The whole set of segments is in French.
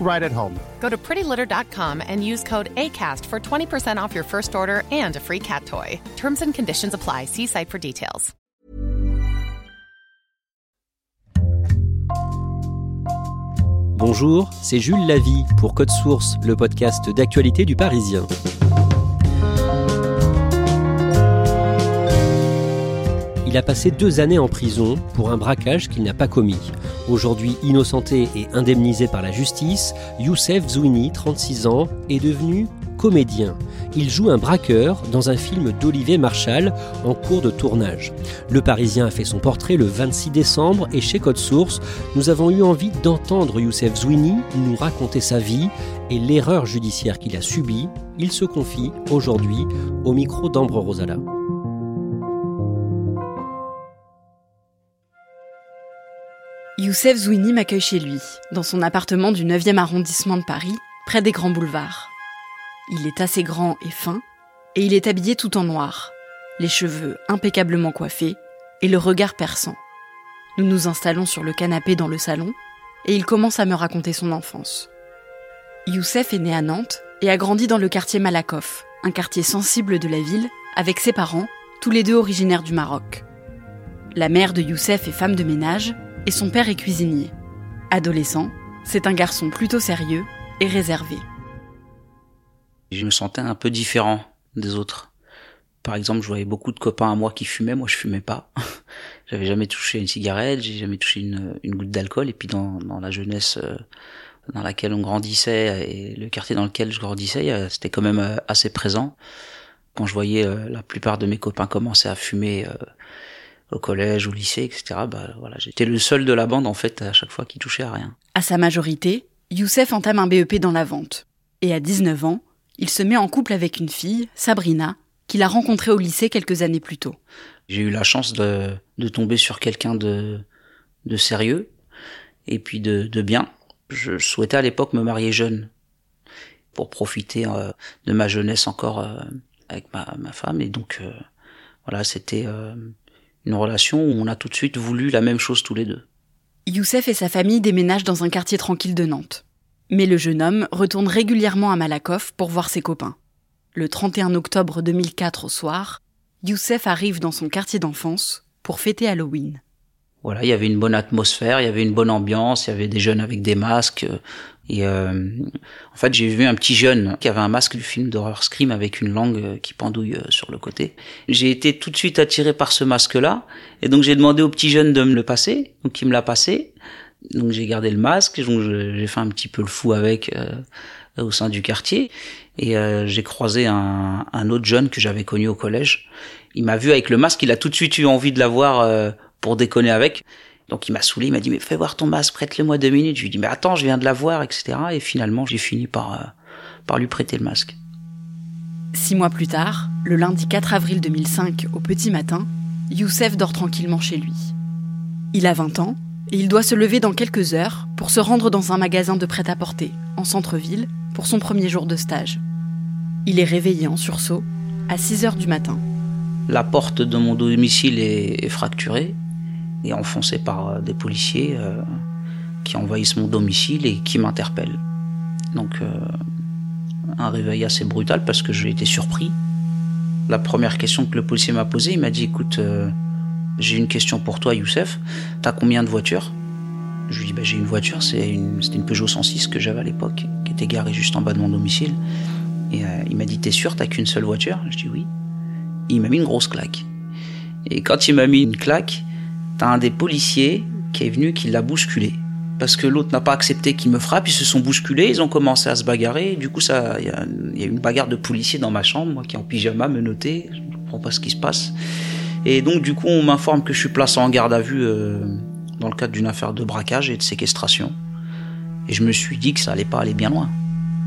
right at home. Go to prettylitter.com and use code ACAST for 20% off your first order and a free cat toy. Terms and conditions apply. See site for details. Bonjour, c'est Jules Lavie pour Code Source, le podcast d'actualité du Parisien. Il a passé deux années en prison pour un braquage qu'il n'a pas commis. Aujourd'hui innocenté et indemnisé par la justice, Youssef Zouini, 36 ans, est devenu comédien. Il joue un braqueur dans un film d'Olivier Marchal en cours de tournage. Le Parisien a fait son portrait le 26 décembre et chez Code Source, nous avons eu envie d'entendre Youssef Zouini nous raconter sa vie et l'erreur judiciaire qu'il a subie. Il se confie aujourd'hui au micro d'Ambre Rosala. Youssef Zouini m'accueille chez lui, dans son appartement du 9e arrondissement de Paris, près des grands boulevards. Il est assez grand et fin, et il est habillé tout en noir, les cheveux impeccablement coiffés et le regard perçant. Nous nous installons sur le canapé dans le salon, et il commence à me raconter son enfance. Youssef est né à Nantes et a grandi dans le quartier Malakoff, un quartier sensible de la ville, avec ses parents, tous les deux originaires du Maroc. La mère de Youssef est femme de ménage et son père est cuisinier. Adolescent, c'est un garçon plutôt sérieux et réservé. Je me sentais un peu différent des autres. Par exemple, je voyais beaucoup de copains à moi qui fumaient, moi je fumais pas. J'avais jamais touché une cigarette, j'ai jamais touché une, goutte d'alcool. Et puis dans, la jeunesse euh, dans laquelle on grandissait et le quartier dans lequel je grandissais, c'était quand même euh, assez présent. Quand je voyais euh, la plupart de mes copains commencer à fumer au collège, au lycée, etc. Bah voilà, j'étais le seul de la bande en fait à chaque fois qui touchait à rien. À sa majorité, Youssef entame un BEP dans la vente. Et à 19 ans, il se met en couple avec une fille, Sabrina, qu'il a rencontrée au lycée quelques années plus tôt. J'ai eu la chance de, de tomber sur quelqu'un de, de sérieux et puis de, de bien. Je souhaitais à l'époque me marier jeune pour profiter euh, de ma jeunesse encore euh, avec ma, ma, femme et donc euh, voilà c'était euh, une relation où on a tout de suite voulu la même chose tous les deux. Youssef et sa famille déménagent dans un quartier tranquille de Nantes. Mais le jeune homme retourne régulièrement à Malakoff pour voir ses copains. Le 31 octobre 2004 au soir, Youssef arrive dans son quartier d'enfance pour fêter Halloween. Voilà, il y avait une bonne atmosphère, il y avait une bonne ambiance, il y avait des jeunes avec des masques. Et euh, en fait, j'ai vu un petit jeune qui avait un masque du film d'horreur Scream avec une langue qui pendouille sur le côté. J'ai été tout de suite attiré par ce masque-là, et donc j'ai demandé au petit jeune de me le passer. Donc il me l'a passé. Donc j'ai gardé le masque, donc j'ai fait un petit peu le fou avec euh, au sein du quartier. Et euh, j'ai croisé un, un, autre jeune que j'avais connu au collège. Il m'a vu avec le masque, il a tout de suite eu envie de l'avoir euh, pour déconner avec. Donc il m'a saoulé, il m'a dit mais fais voir ton masque, prête-le-moi deux minutes. Je lui ai dit mais attends, je viens de l'avoir, etc. Et finalement j'ai fini par, euh, par lui prêter le masque. Six mois plus tard, le lundi 4 avril 2005, au petit matin, Youssef dort tranquillement chez lui. Il a 20 ans et il doit se lever dans quelques heures pour se rendre dans un magasin de prêt-à-porter, en centre-ville, pour son premier jour de stage. Il est réveillé en sursaut à 6 heures du matin. La porte de mon domicile est, fracturée et enfoncée par des policiers euh, qui envahissent mon domicile et qui m'interpellent. Donc euh, un réveil assez brutal parce que j'ai été surpris. La première question que le policier m'a posée, il m'a dit écoute, euh, j'ai une question pour toi, Youssef. T'as combien de voitures? Je lui dis bah, j'ai une voiture, c'est une, c'était une Peugeot 106 que j'avais à l'époque, qui était garée juste en bas de mon domicile. Et euh, il m'a dit t'es sûr, t'as qu'une seule voiture? Je dis oui. il m'a mis une grosse claque. Et quand il m'a mis une claque, t'as un des policiers qui est venu qui l'a bousculé. Parce que l'autre n'a pas accepté qu'il me frappe, ils se sont bousculés, ils ont commencé à se bagarrer. Du coup, il y, a une bagarre de policiers dans ma chambre, moi qui est en pyjama, me noter, je ne comprends pas ce qui se passe. Et donc, du coup, on m'informe que je suis placé en garde à vue euh, dans le cadre d'une affaire de braquage et de séquestration. Et je me suis dit que ça allait pas aller bien loin.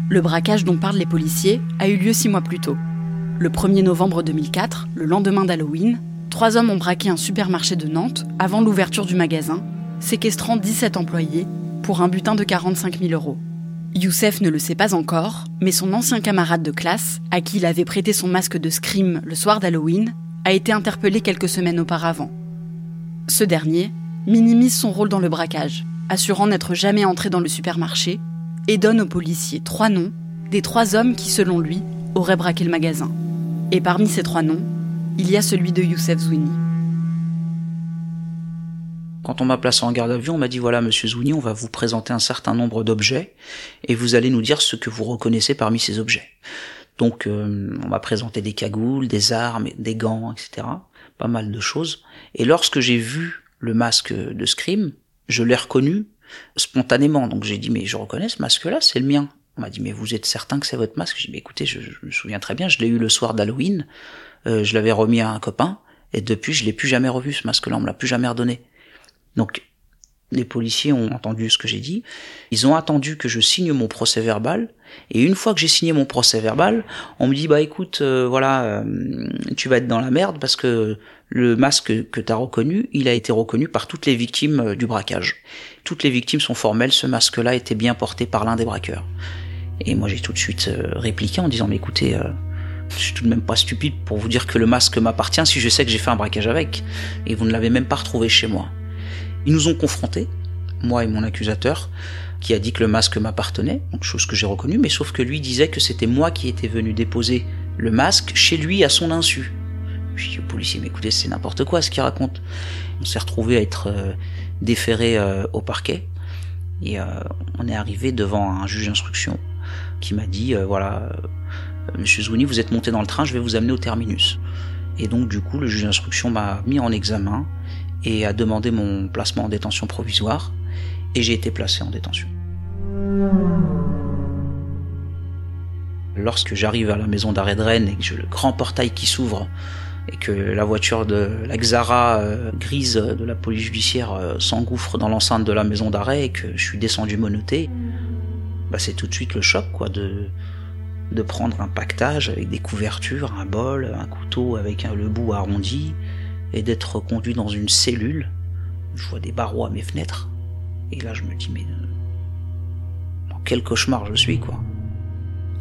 Le braquage dont parlent les policiers a eu lieu six mois plus tôt. Le 1er novembre 2004, le lendemain d'Halloween, trois hommes ont braqué un supermarché de Nantes avant l'ouverture du magasin, séquestrant 17 employés pour un butin de 45 000 euros. Youssef ne le sait pas encore, mais son ancien camarade de classe, à qui il avait prêté son masque de scream le soir d'Halloween, a été interpellé quelques semaines auparavant. Ce dernier minimise son rôle dans le braquage, assurant n'être jamais entré dans le supermarché, et donne aux policiers trois noms des trois hommes qui, selon lui, auraient braqué le magasin. Et parmi ces trois noms, il y a celui de Youssef Zouini. Quand on m'a placé en garde à vue, on m'a dit voilà, monsieur Zouini, on va vous présenter un certain nombre d'objets et vous allez nous dire ce que vous reconnaissez parmi ces objets. Donc, euh, on m'a présenté des cagoules, des armes, des gants, etc. Pas mal de choses. Et lorsque j'ai vu le masque de Scream, je l'ai reconnu spontanément. Donc j'ai dit mais je reconnais ce masque-là, c'est le mien. On m'a dit mais vous êtes certain que c'est votre masque? J'ai dit mais écoutez, je, me souviens très bien, je l'ai eu le soir d'Halloween, euh, je l'avais remis à un copain et depuis je l'ai plus jamais revu ce masque-là, on me l'a plus jamais redonné. Donc les policiers ont entendu ce que j'ai dit, ils ont attendu que je signe mon procès verbal, et une fois que j'ai signé mon procès verbal, on me dit bah écoute, euh, voilà, euh, tu vas être dans la merde parce que le masque que tu as reconnu, il a été reconnu par toutes les victimes euh, du braquage. Toutes les victimes sont formelles, ce masque-là était bien porté par l'un des braqueurs. Et moi j'ai tout de suite répliqué en disant mais écoutez, je suis tout de même pas stupide pour vous dire que le masque m'appartient si je sais que j'ai fait un braquage avec, et vous ne l'avez même pas retrouvé chez moi. Ils nous ont confrontés, moi et mon accusateur, qui a dit que le masque m'appartenait, chose que j'ai reconnue, mais sauf que lui disait que c'était moi qui étais venu déposer le masque chez lui à son insu. Je dis au policier, mais écoutez, c'est n'importe quoi ce qu'il raconte. On s'est retrouvé à être euh, déféré euh, au parquet, et euh, on est arrivé devant un juge d'instruction qui m'a dit, voilà, monsieur Zouni, vous êtes monté dans le train, je vais vous amener au terminus. Et donc du coup, le juge d'instruction m'a mis en examen, et a demandé mon placement en détention provisoire et j'ai été placé en détention. Lorsque j'arrive à la maison d'arrêt de Rennes et que j'ai le grand portail qui s'ouvre et que la voiture de la Xara euh, grise de la police judiciaire euh, s'engouffre dans l'enceinte de la maison d'arrêt et que je suis descendu monoté, bah c'est tout de suite le choc quoi de de prendre un pactage avec des couvertures, un bol, un couteau avec le bout arrondi, et d'être conduit dans une cellule. Je vois des barreaux à mes fenêtres. Et là, je me dis, mais euh, quel cauchemar je suis, quoi.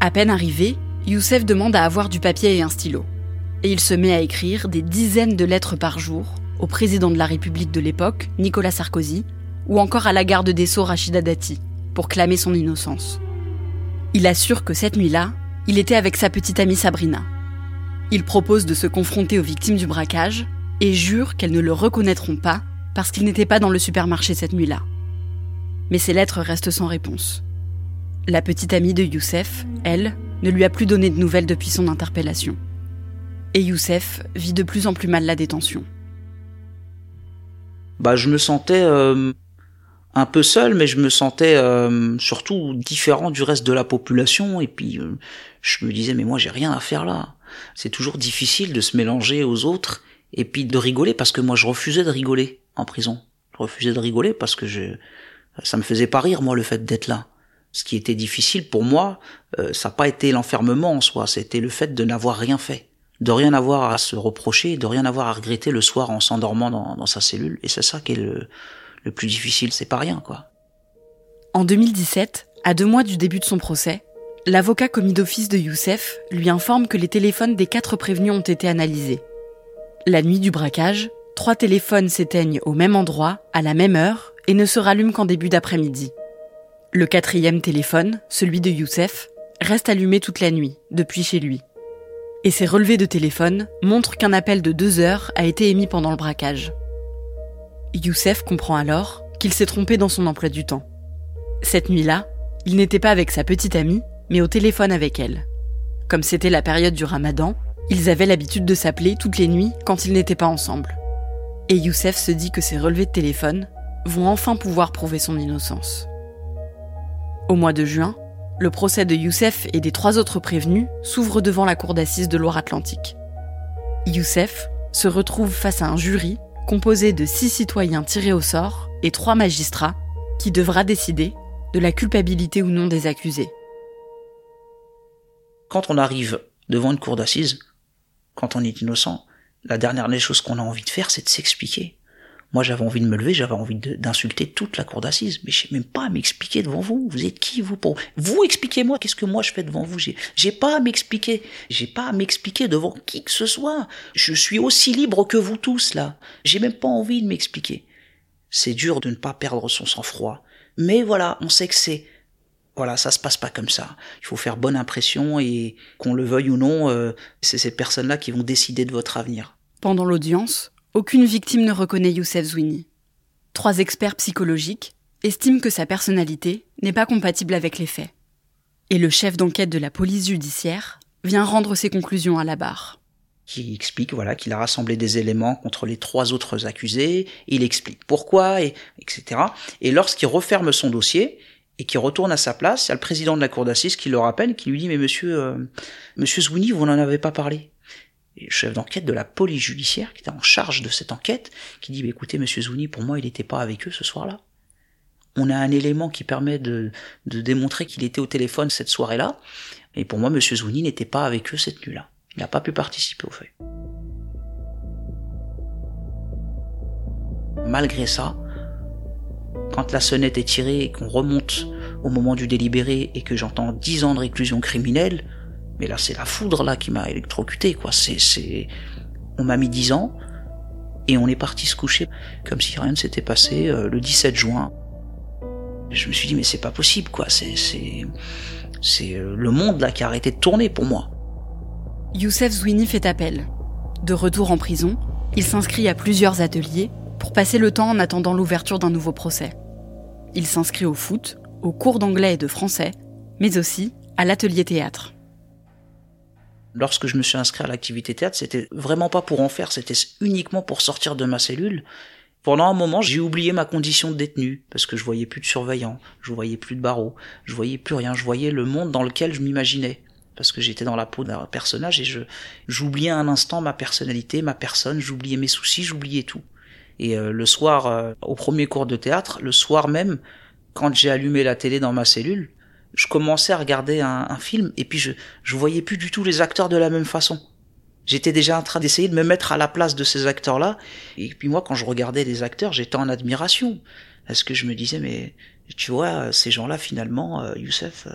À peine arrivé, Youssef demande à avoir du papier et un stylo. Et il se met à écrire des dizaines de lettres par jour au président de la République de l'époque, Nicolas Sarkozy, ou encore à la garde des Sceaux Rachida Dati, pour clamer son innocence. Il assure que cette nuit-là, il était avec sa petite amie Sabrina. Il propose de se confronter aux victimes du braquage et jure qu'elles ne le reconnaîtront pas parce qu'il n'était pas dans le supermarché cette nuit-là. Mais ses lettres restent sans réponse. La petite amie de Youssef, elle, ne lui a plus donné de nouvelles depuis son interpellation. Et Youssef vit de plus en plus mal la détention. Bah, je me sentais euh, un peu seul, mais je me sentais euh, surtout différent du reste de la population. Et puis, euh, je me disais, mais moi, j'ai rien à faire là. C'est toujours difficile de se mélanger aux autres et puis de rigoler parce que moi je refusais de rigoler en prison. Je refusais de rigoler parce que je, ça me faisait pas rire moi le fait d'être là. Ce qui était difficile pour moi, euh, ça n'a pas été l'enfermement en soi, c'était le fait de n'avoir rien fait, de rien avoir à se reprocher, de rien avoir à regretter le soir en s'endormant dans, dans, sa cellule. Et c'est ça qui est le, le plus difficile, c'est pas rien quoi. En 2017, à deux mois du début de son procès, l'avocat commis d'office de Youssef lui informe que les téléphones des quatre prévenus ont été analysés. La nuit du braquage, trois téléphones s'éteignent au même endroit, à la même heure, et ne se rallument qu'en début d'après-midi. Le quatrième téléphone, celui de Youssef, reste allumé toute la nuit, depuis chez lui. Et ses relevés de téléphone montrent qu'un appel de deux heures a été émis pendant le braquage. Youssef comprend alors qu'il s'est trompé dans son emploi du temps. Cette nuit-là, il n'était pas avec sa petite amie, mais au téléphone avec elle. Comme c'était la période du ramadan, Ils avaient l'habitude de s'appeler toutes les nuits quand ils n'étaient pas ensemble. Et Youssef se dit que ces relevés de téléphone vont enfin pouvoir prouver son innocence. Au mois de juin, le procès de Youssef et des trois autres prévenus s'ouvre devant la cour d'assises de Loire-Atlantique. Youssef se retrouve face à un jury composé de six citoyens tirés au sort et trois magistrats qui devra décider de la culpabilité ou non des accusés. Quand on arrive devant une cour d'assises, quand on est innocent, la dernière des choses qu'on a envie de faire, c'est de s'expliquer. Moi, j'avais envie de me lever, j'avais envie d'insulter toute la cour d'assises, mais je sais même pas à m'expliquer devant vous. Vous êtes qui vous pour vous expliquez-moi qu'est-ce que moi je fais devant vous. J'ai, pas à m'expliquer, j'ai pas à m'expliquer devant qui que ce soit. Je suis aussi libre que vous tous là. J'ai même pas envie de m'expliquer. C'est dur de ne pas perdre son sang-froid, mais voilà, on sait que c'est voilà, ça se passe pas comme ça. Il faut faire bonne impression et qu'on le veuille ou non, euh, c'est ces personnes-là qui vont décider de votre avenir. Pendant l'audience, aucune victime ne reconnaît Youssef Zouini. Trois experts psychologiques estiment que sa personnalité n'est pas compatible avec les faits. Et le chef d'enquête de la police judiciaire vient rendre ses conclusions à la barre. Qui explique voilà qu'il a rassemblé des éléments contre les trois autres accusés, il explique pourquoi, et, etc. Et lorsqu'il referme son dossier, et qui retourne à sa place, il y a le président de la cour d'assises qui le rappelle, qui lui dit mais monsieur, euh, monsieur Zouini, vous n'en avez pas parlé. Chef d'enquête de la police judiciaire, qui était en charge de cette enquête, qui dit écoutez monsieur Zouini, pour moi il n'était pas avec eux ce soir-là. On a un élément qui permet de, démontrer qu'il était au téléphone cette soirée-là, et pour moi monsieur Zouini n'était pas avec eux cette nuit-là. Il n'a pas pu participer au fait. Malgré ça, quand la sonnette est tirée et qu'on remonte au moment du délibéré et que j'entends 10 ans de réclusion criminelle, mais là c'est la foudre là qui m'a électrocuté quoi. C'est c'est on m'a mis 10 ans et on est parti se coucher comme si rien ne s'était passé euh, le 17 juin. Je me suis dit mais c'est pas possible quoi. C'est c'est c'est euh, le monde là qui a arrêté de tourner pour moi. Youssef Zouini fait appel. De retour en prison, il s'inscrit à plusieurs ateliers pour passer le temps en attendant l'ouverture d'un nouveau procès. Il s'inscrit au foot, aux cours d'anglais et de français, mais aussi à l'atelier théâtre. Lorsque je me suis inscrit à l'activité théâtre, c'était vraiment pas pour en faire, c'était uniquement pour sortir de ma cellule. Pendant un moment, j'ai oublié ma condition de détenu, parce que je voyais plus de surveillants, je voyais plus de barreaux, je voyais plus rien, je voyais le monde dans lequel je m'imaginais. Parce que j'étais dans la peau d'un personnage et je, j'oubliais un instant ma personnalité, ma personne, j'oubliais mes soucis, j'oubliais tout. Et euh, le soir, euh, au premier cours de théâtre, le soir même, quand j'ai allumé la télé dans ma cellule, je commençais à regarder un, un, film et puis je je voyais plus du tout les acteurs de la même façon. J'étais déjà en train d'essayer de me mettre à la place de ces acteurs-là et puis moi quand je regardais les acteurs, j'étais en admiration parce que je me disais mais tu vois ces gens-là finalement euh, Youssef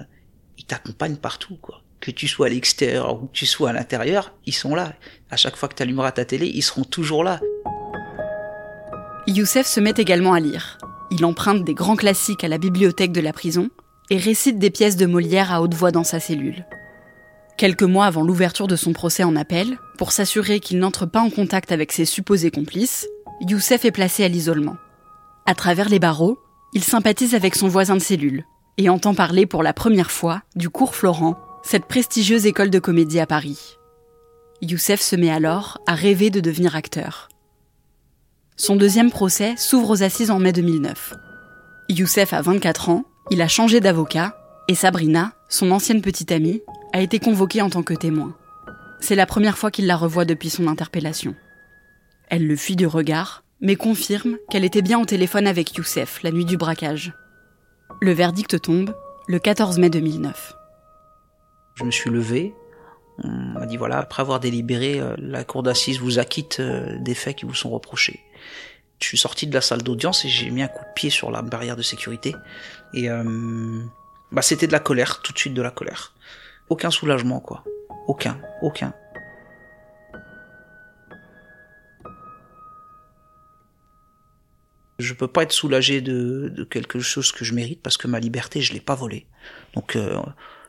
ils t'accompagnent partout quoi. Que tu sois à l'extérieur ou que tu sois à l'intérieur, ils sont là. À chaque fois que tu allumeras ta télé, ils seront toujours là. Youssef se met également à lire. Il emprunte des grands classiques à la bibliothèque de la prison et récite des pièces de Molière à haute voix dans sa cellule. Quelques mois avant l'ouverture de son procès en appel, pour s'assurer qu'il n'entre pas en contact avec ses supposés complices, Youssef est placé à l'isolement. À travers les barreaux, il sympathise avec son voisin de cellule et entend parler pour la première fois du cours Florent, cette prestigieuse école de comédie à Paris. Youssef se met alors à rêver de devenir acteur. Son deuxième procès s'ouvre aux assises en mai 2009. Youssef a 24 ans, il a changé d'avocat, et Sabrina, son ancienne petite amie, a été convoquée en tant que témoin. C'est la première fois qu'il la revoit depuis son interpellation. Elle le fuit du regard, mais confirme qu'elle était bien au téléphone avec Youssef la nuit du braquage. Le verdict tombe le 14 mai 2009. Je me suis levé, on m'a dit voilà, après avoir délibéré, euh, la cour d'assises vous acquitte euh, des faits qui vous sont reprochés. Je suis sorti de la salle d'audience et j'ai mis un coup de pied sur la barrière de sécurité. Et euh, bah c'était de la colère, tout de suite de la colère. Aucun soulagement quoi. Aucun, aucun. Je peux pas être soulagé de, quelque chose que je mérite parce que ma liberté je l'ai pas volée. Donc euh,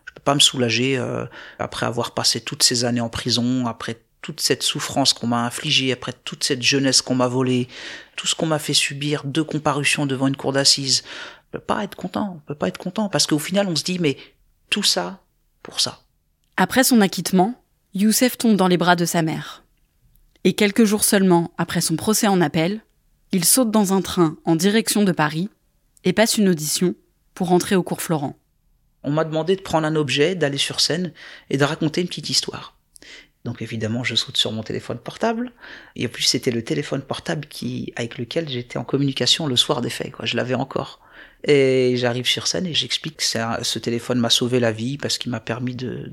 je peux pas me soulager euh, après avoir passé toutes ces années en prison, après toute cette souffrance qu'on m'a infligée, après toute cette jeunesse qu'on m'a volée, tout ce qu'on m'a fait subir, deux comparutions devant une cour d'assises. On peut pas être content, on peut pas être content parce qu'au final on se dit mais tout ça pour ça. Après son acquittement, Youssef tombe dans les bras de sa mère. Et quelques jours seulement après son procès en appel, il saute dans un train en direction de Paris et passe une audition pour entrer au cours Florent. On m'a demandé de prendre un objet, d'aller sur scène et de raconter une petite histoire. Donc évidemment, je saute sur mon téléphone portable. Et en plus, c'était le téléphone portable qui, avec lequel j'étais en communication le soir des faits. Quoi. Je l'avais encore. Et j'arrive sur scène et j'explique que ce téléphone m'a sauvé la vie parce qu'il m'a permis de,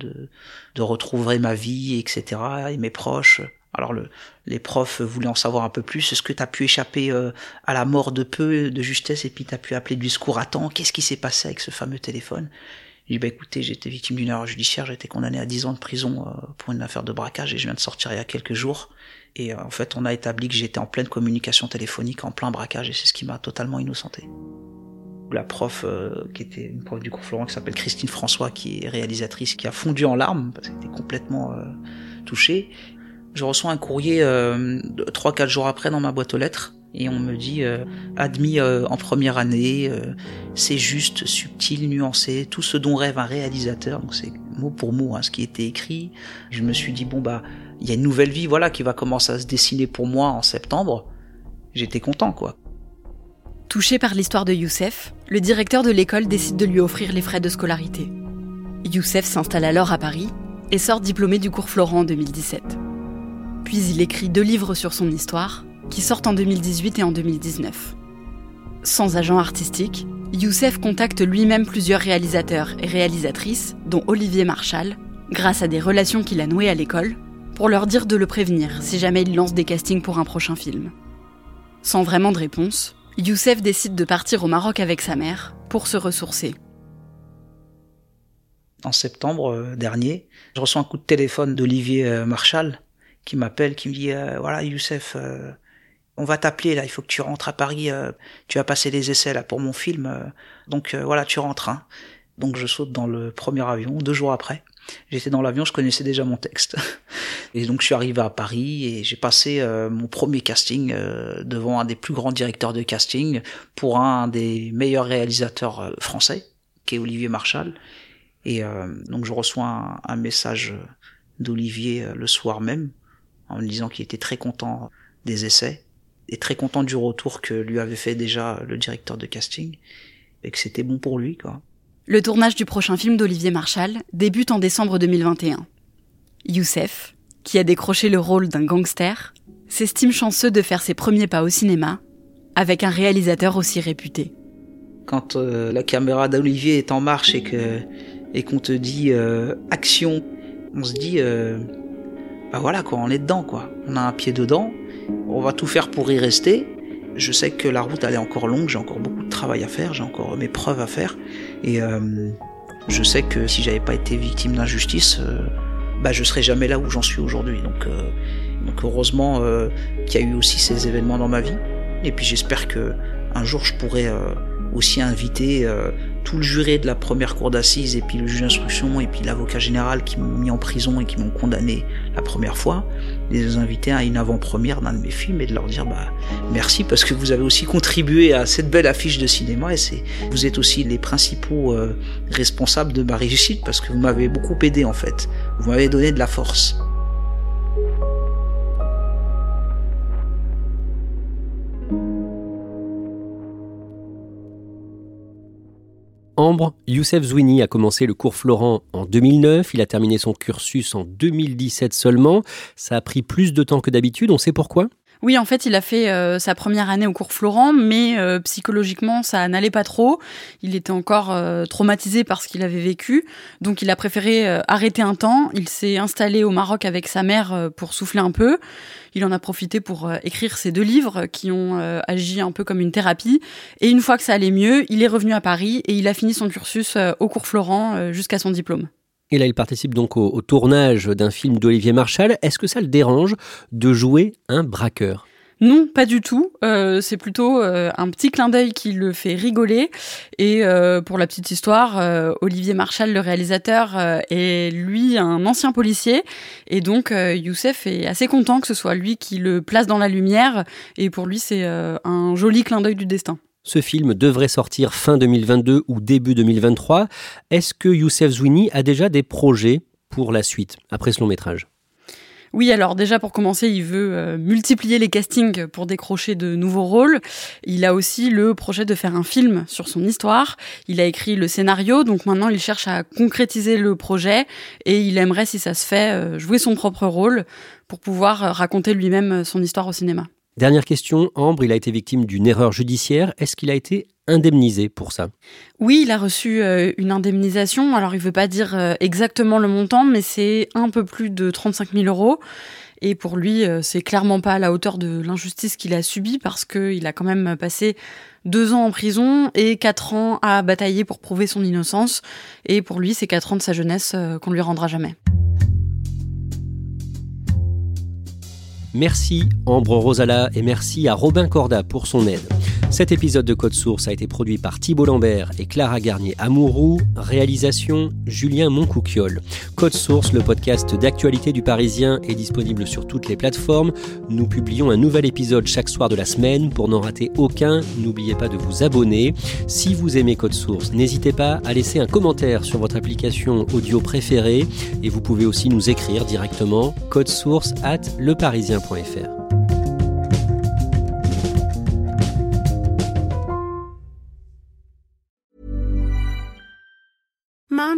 de, retrouver ma vie, etc. et mes proches. Alors le, les profs voulaient en savoir un peu plus. Est-ce que tu as pu échapper euh, à la mort de peu de justesse et puis tu as pu appeler du secours à temps? Qu'est-ce qui s'est passé avec ce fameux téléphone? J'ai dit, bah écoutez, été victime d'une erreur judiciaire, j'ai été condamné à 10 ans de prison euh, pour une affaire de braquage et je viens de sortir il y a quelques jours. Et euh, en fait, on a établi que j'étais en pleine communication téléphonique, en plein braquage, et c'est ce qui m'a totalement innocenté. La prof, euh, qui était une prof du cours Florent, qui s'appelle Christine François, qui est réalisatrice, qui a fondu en larmes, parce qu'elle était complètement touchée. Je reçois un courrier 3-4 jours après dans ma boîte aux lettres, et on me dit euh, admis euh, en première année, euh, c'est juste, subtil, nuancé, tout ce dont rêve un réalisateur. Donc c'est mot pour mot hein, ce qui était écrit. Je me suis dit bon bah il y a une nouvelle vie voilà qui va commencer à se dessiner pour moi en septembre. J'étais content quoi. Touché par l'histoire de Youssef, le directeur de l'école décide de lui offrir les frais de scolarité. Youssef s'installe alors à Paris et sort diplômé du cours Florent en 2017. Puis il écrit deux livres sur son histoire qui sortent en 2018 et en 2019. Sans agent artistique, Youssef contacte lui-même plusieurs réalisateurs et réalisatrices, dont Olivier Marchal, grâce à des relations qu'il a nouées à l'école, pour leur dire de le prévenir si jamais il lance des castings pour un prochain film. Sans vraiment de réponse, Youssef décide de partir au Maroc avec sa mère pour se ressourcer. En septembre euh, dernier, je reçois un coup de téléphone d'Olivier euh, Marchal qui m'appelle, qui me dit euh, voilà Youssef, on va t'appeler là, il faut que tu rentres à Paris, euh, tu vas passer les essais là pour mon film, euh, donc euh, voilà, tu rentres. Hein. Donc je saute dans le premier avion, deux jours après. J'étais dans l'avion, je connaissais déjà mon texte. Et donc je suis arrivé à Paris et j'ai passé mon premier casting devant un des plus grands directeurs de casting pour un des meilleurs réalisateurs français, qui est Olivier Marchal. Et donc je reçois un, un message d'Olivier le soir même en me disant qu'il était très content des essais est très content du retour que lui avait fait déjà le directeur de casting et que c'était bon pour lui quoi. Le tournage du prochain film d'Olivier Marchal débute en décembre 2021. Youssef, qui a décroché le rôle d'un gangster, s'estime chanceux de faire ses premiers pas au cinéma avec un réalisateur aussi réputé. Quand euh, la caméra d'Olivier est en marche et que et qu'on te dit euh, action, on se dit euh, bah voilà quoi, on est dedans quoi. On a un pied dedans on va tout faire pour y rester. Je sais que la route elle est encore longue, j'ai encore beaucoup de travail à faire, j'ai encore mes preuves à faire. Et euh, je sais que si j'avais pas été victime d'injustice, euh, bah je serais jamais là où j'en suis aujourd'hui. Donc, euh, donc heureusement qu'il y a eu aussi ces événements dans ma vie. Et puis j'espère que un jour je pourrai aussi inviter tout le juré de la première cour d'assises et puis le juge d'instruction et puis l'avocat général qui m'ont mis en prison et qui m'ont condamné la première fois, les inviter à une avant-première d'un de mes films et de leur dire bah merci parce que vous avez aussi contribué à cette belle affiche de cinéma et c'est vous êtes aussi les principaux euh, responsables de ma réussite parce que vous m'avez beaucoup aidé en fait. Vous m'avez donné de la force. Ambre, Youssef Zouini a commencé le cours Florent en 2009, il a terminé son cursus en 2017 seulement. Ça a pris plus de temps que d'habitude, on sait pourquoi? Oui, en fait, il a fait euh, sa première année au cours Florent, mais euh, psychologiquement, ça n'allait pas trop. Il était encore euh, traumatisé par ce qu'il avait vécu, donc il a préféré arrêter un temps. Il s'est installé au Maroc avec sa mère pour souffler un peu. Il en a profité pour écrire ses deux livres qui ont agi un peu comme une thérapie. Et une fois que ça allait mieux, il est revenu à Paris et il a fini son cursus au cours Florent jusqu'à son diplôme. Et là, il participe donc au, tournage d'un film d'Olivier Marchal. Est-ce que ça le dérange de jouer un braqueur? Non, pas du tout. Euh, c'est plutôt euh, un petit clin d'œil qui le fait rigoler. Et euh, pour la petite histoire, Olivier Marchal, le réalisateur, est lui un ancien policier. Et donc Youssef est assez content que ce soit lui qui le place dans la lumière. Et pour lui, c'est un joli clin d'œil du destin. Ce film devrait sortir fin 2022 ou début 2023. Est-ce que Youssef Zouini a déjà des projets pour la suite, après ce long métrage? Oui, alors déjà pour commencer, il veut euh, multiplier les castings pour décrocher de nouveaux rôles. Il a aussi le projet de faire un film sur son histoire. Il a écrit le scénario, donc maintenant il cherche à concrétiser le projet et il aimerait, si ça se fait, euh, jouer son propre rôle pour pouvoir euh, raconter lui-même son histoire au cinéma. Dernière question, Ambre, il a été victime d'une erreur judiciaire. Est-ce qu'il a été indemnisé pour ça? Oui, il a reçu euh, une indemnisation. Alors, il ne veut pas dire euh, exactement le montant, mais c'est un peu plus de 35 000 euros. Et pour lui, euh, c'est clairement pas à la hauteur de l'injustice qu'il a subie parce qu'il a quand même passé deux ans en prison et quatre ans à batailler pour prouver son innocence. Et pour lui, c'est quatre ans de sa jeunesse qu'on lui rendra jamais. Merci Ambre Rosala et merci à Robin Corda pour son aide. Cet épisode de Code Source a été produit par Thibault Lambert et Clara Garnier Amouroux. Réalisation Julien Moncouquiol. Code Source, le podcast d'actualité du Parisien, est disponible sur toutes les plateformes. Nous publions un nouvel épisode chaque soir de la semaine. Pour n'en rater aucun, n'oubliez pas de vous abonner. Si vous aimez Code Source, n'hésitez pas à laisser un commentaire sur votre application audio préférée et vous pouvez aussi nous écrire directement source at leparisien.fr.